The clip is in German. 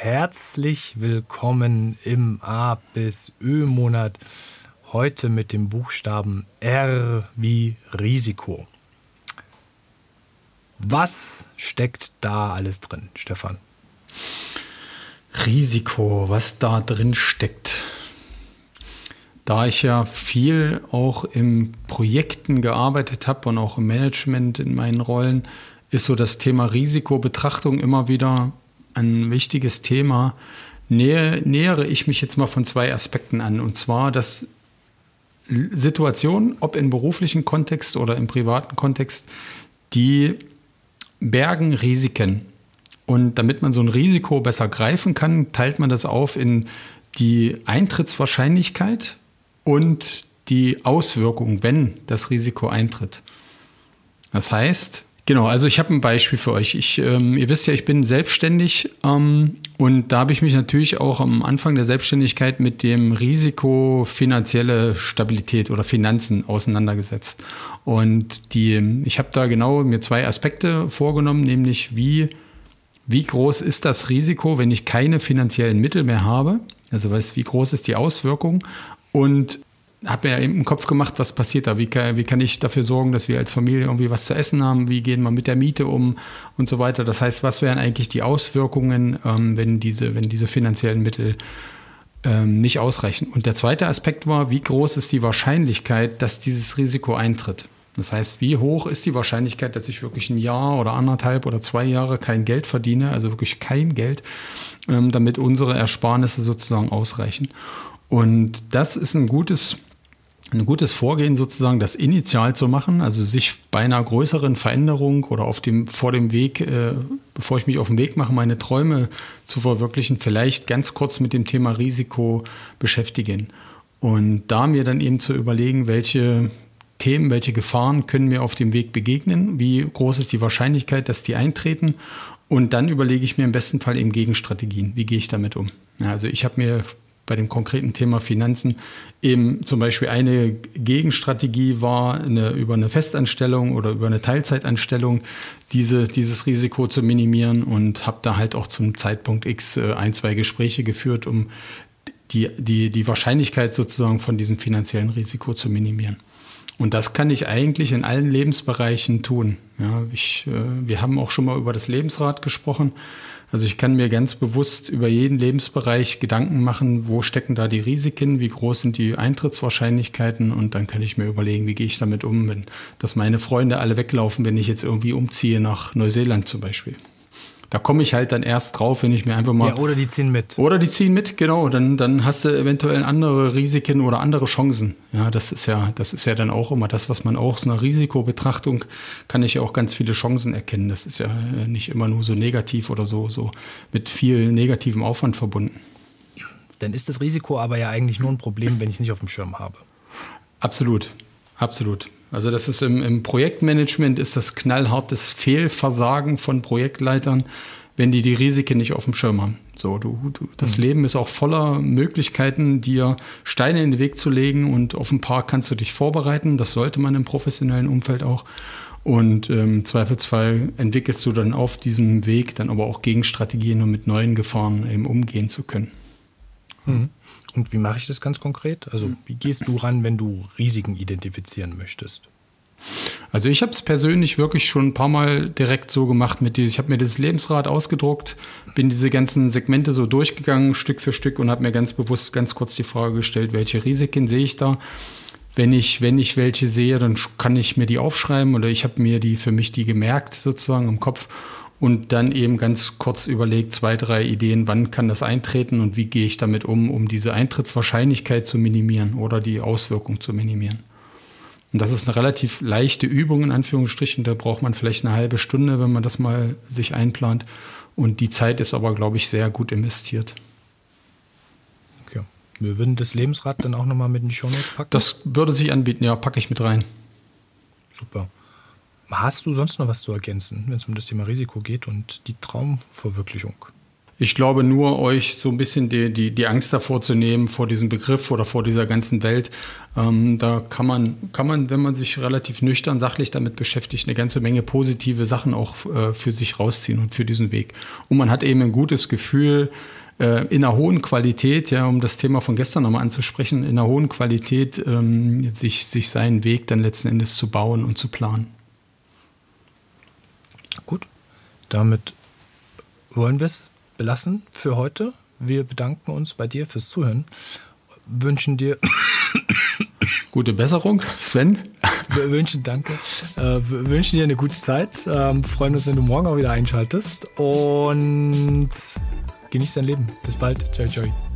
Herzlich willkommen im A bis Ö-Monat. Heute mit dem Buchstaben R wie Risiko. Was steckt da alles drin, Stefan? Risiko, was da drin steckt. Da ich ja viel auch in Projekten gearbeitet habe und auch im Management in meinen Rollen, ist so das Thema Risikobetrachtung immer wieder ein wichtiges Thema. Nähe, nähere ich mich jetzt mal von zwei Aspekten an. Und zwar, dass Situationen, ob im beruflichen Kontext oder im privaten Kontext, die bergen Risiken. Und damit man so ein Risiko besser greifen kann, teilt man das auf in die Eintrittswahrscheinlichkeit und die Auswirkungen, wenn das Risiko eintritt. Das heißt, Genau, also ich habe ein Beispiel für euch. Ich, ähm, ihr wisst ja, ich bin selbstständig ähm, und da habe ich mich natürlich auch am Anfang der Selbstständigkeit mit dem Risiko finanzielle Stabilität oder Finanzen auseinandergesetzt. Und die, ich habe da genau mir zwei Aspekte vorgenommen, nämlich wie, wie groß ist das Risiko, wenn ich keine finanziellen Mittel mehr habe? Also was, wie groß ist die Auswirkung? Und habe mir im Kopf gemacht, was passiert da, wie kann, wie kann ich dafür sorgen, dass wir als Familie irgendwie was zu essen haben, wie gehen wir mit der Miete um und so weiter. Das heißt, was wären eigentlich die Auswirkungen, ähm, wenn, diese, wenn diese finanziellen Mittel ähm, nicht ausreichen. Und der zweite Aspekt war, wie groß ist die Wahrscheinlichkeit, dass dieses Risiko eintritt. Das heißt, wie hoch ist die Wahrscheinlichkeit, dass ich wirklich ein Jahr oder anderthalb oder zwei Jahre kein Geld verdiene, also wirklich kein Geld, ähm, damit unsere Ersparnisse sozusagen ausreichen. Und das ist ein gutes ein gutes Vorgehen sozusagen, das initial zu machen, also sich bei einer größeren Veränderung oder auf dem, vor dem Weg, äh, bevor ich mich auf den Weg mache, meine Träume zu verwirklichen, vielleicht ganz kurz mit dem Thema Risiko beschäftigen. Und da mir dann eben zu überlegen, welche Themen, welche Gefahren können mir auf dem Weg begegnen, wie groß ist die Wahrscheinlichkeit, dass die eintreten. Und dann überlege ich mir im besten Fall eben Gegenstrategien. Wie gehe ich damit um? Also ich habe mir bei dem konkreten Thema Finanzen eben zum Beispiel eine Gegenstrategie war, eine, über eine Festanstellung oder über eine Teilzeitanstellung diese, dieses Risiko zu minimieren und habe da halt auch zum Zeitpunkt X äh, ein, zwei Gespräche geführt, um die, die, die Wahrscheinlichkeit sozusagen von diesem finanziellen Risiko zu minimieren. Und das kann ich eigentlich in allen Lebensbereichen tun. Ja, ich, äh, wir haben auch schon mal über das Lebensrad gesprochen. Also ich kann mir ganz bewusst über jeden Lebensbereich Gedanken machen, wo stecken da die Risiken, wie groß sind die Eintrittswahrscheinlichkeiten und dann kann ich mir überlegen, wie gehe ich damit um, wenn dass meine Freunde alle weglaufen, wenn ich jetzt irgendwie umziehe nach Neuseeland zum Beispiel. Da komme ich halt dann erst drauf, wenn ich mir einfach mal. Ja, oder die ziehen mit. Oder die ziehen mit, genau. Dann, dann hast du eventuell andere Risiken oder andere Chancen. Ja, das ist ja, das ist ja dann auch immer das, was man auch aus einer Risikobetrachtung kann ich ja auch ganz viele Chancen erkennen. Das ist ja nicht immer nur so negativ oder so, so mit viel negativem Aufwand verbunden. Dann ist das Risiko aber ja eigentlich nur ein Problem, wenn ich es nicht auf dem Schirm habe. Absolut, absolut. Also das ist im, im Projektmanagement ist das knallhartes Fehlversagen von Projektleitern, wenn die die Risiken nicht auf dem Schirm haben. So, du, du das mhm. Leben ist auch voller Möglichkeiten, dir Steine in den Weg zu legen und auf ein paar kannst du dich vorbereiten. Das sollte man im professionellen Umfeld auch. Und ähm, im Zweifelsfall entwickelst du dann auf diesem Weg dann aber auch Gegenstrategien, um mit neuen Gefahren eben umgehen zu können. Mhm. Und wie mache ich das ganz konkret? Also wie gehst du ran, wenn du Risiken identifizieren möchtest? Also ich habe es persönlich wirklich schon ein paar Mal direkt so gemacht mit ich habe mir das Lebensrad ausgedruckt, bin diese ganzen Segmente so durchgegangen Stück für Stück und habe mir ganz bewusst ganz kurz die Frage gestellt, welche Risiken sehe ich da? Wenn ich wenn ich welche sehe, dann kann ich mir die aufschreiben oder ich habe mir die für mich die gemerkt sozusagen im Kopf und dann eben ganz kurz überlegt, zwei, drei Ideen, wann kann das eintreten und wie gehe ich damit um, um diese Eintrittswahrscheinlichkeit zu minimieren oder die Auswirkung zu minimieren. Und das ist eine relativ leichte Übung in Anführungsstrichen. Da braucht man vielleicht eine halbe Stunde, wenn man das mal sich einplant. Und die Zeit ist aber, glaube ich, sehr gut investiert. Okay. Wir würden das Lebensrad dann auch nochmal mit in die Show Notes packen. Das würde sich anbieten, ja, packe ich mit rein. Super. Hast du sonst noch was zu ergänzen, wenn es um das Thema Risiko geht und die Traumverwirklichung? Ich glaube nur, euch so ein bisschen die, die, die Angst davor zu nehmen, vor diesem Begriff oder vor dieser ganzen Welt. Ähm, da kann man, kann man, wenn man sich relativ nüchtern, sachlich damit beschäftigt, eine ganze Menge positive Sachen auch äh, für sich rausziehen und für diesen Weg. Und man hat eben ein gutes Gefühl, äh, in einer hohen Qualität, ja, um das Thema von gestern nochmal anzusprechen, in einer hohen Qualität ähm, sich, sich seinen Weg dann letzten Endes zu bauen und zu planen. Gut, damit wollen wir es belassen für heute. Wir bedanken uns bei dir fürs Zuhören. Wünschen dir gute Besserung, Sven. Wir wünschen danke. Äh, wünschen dir eine gute Zeit. Ähm, freuen uns, wenn du morgen auch wieder einschaltest und genieß dein Leben. Bis bald. Ciao, ciao.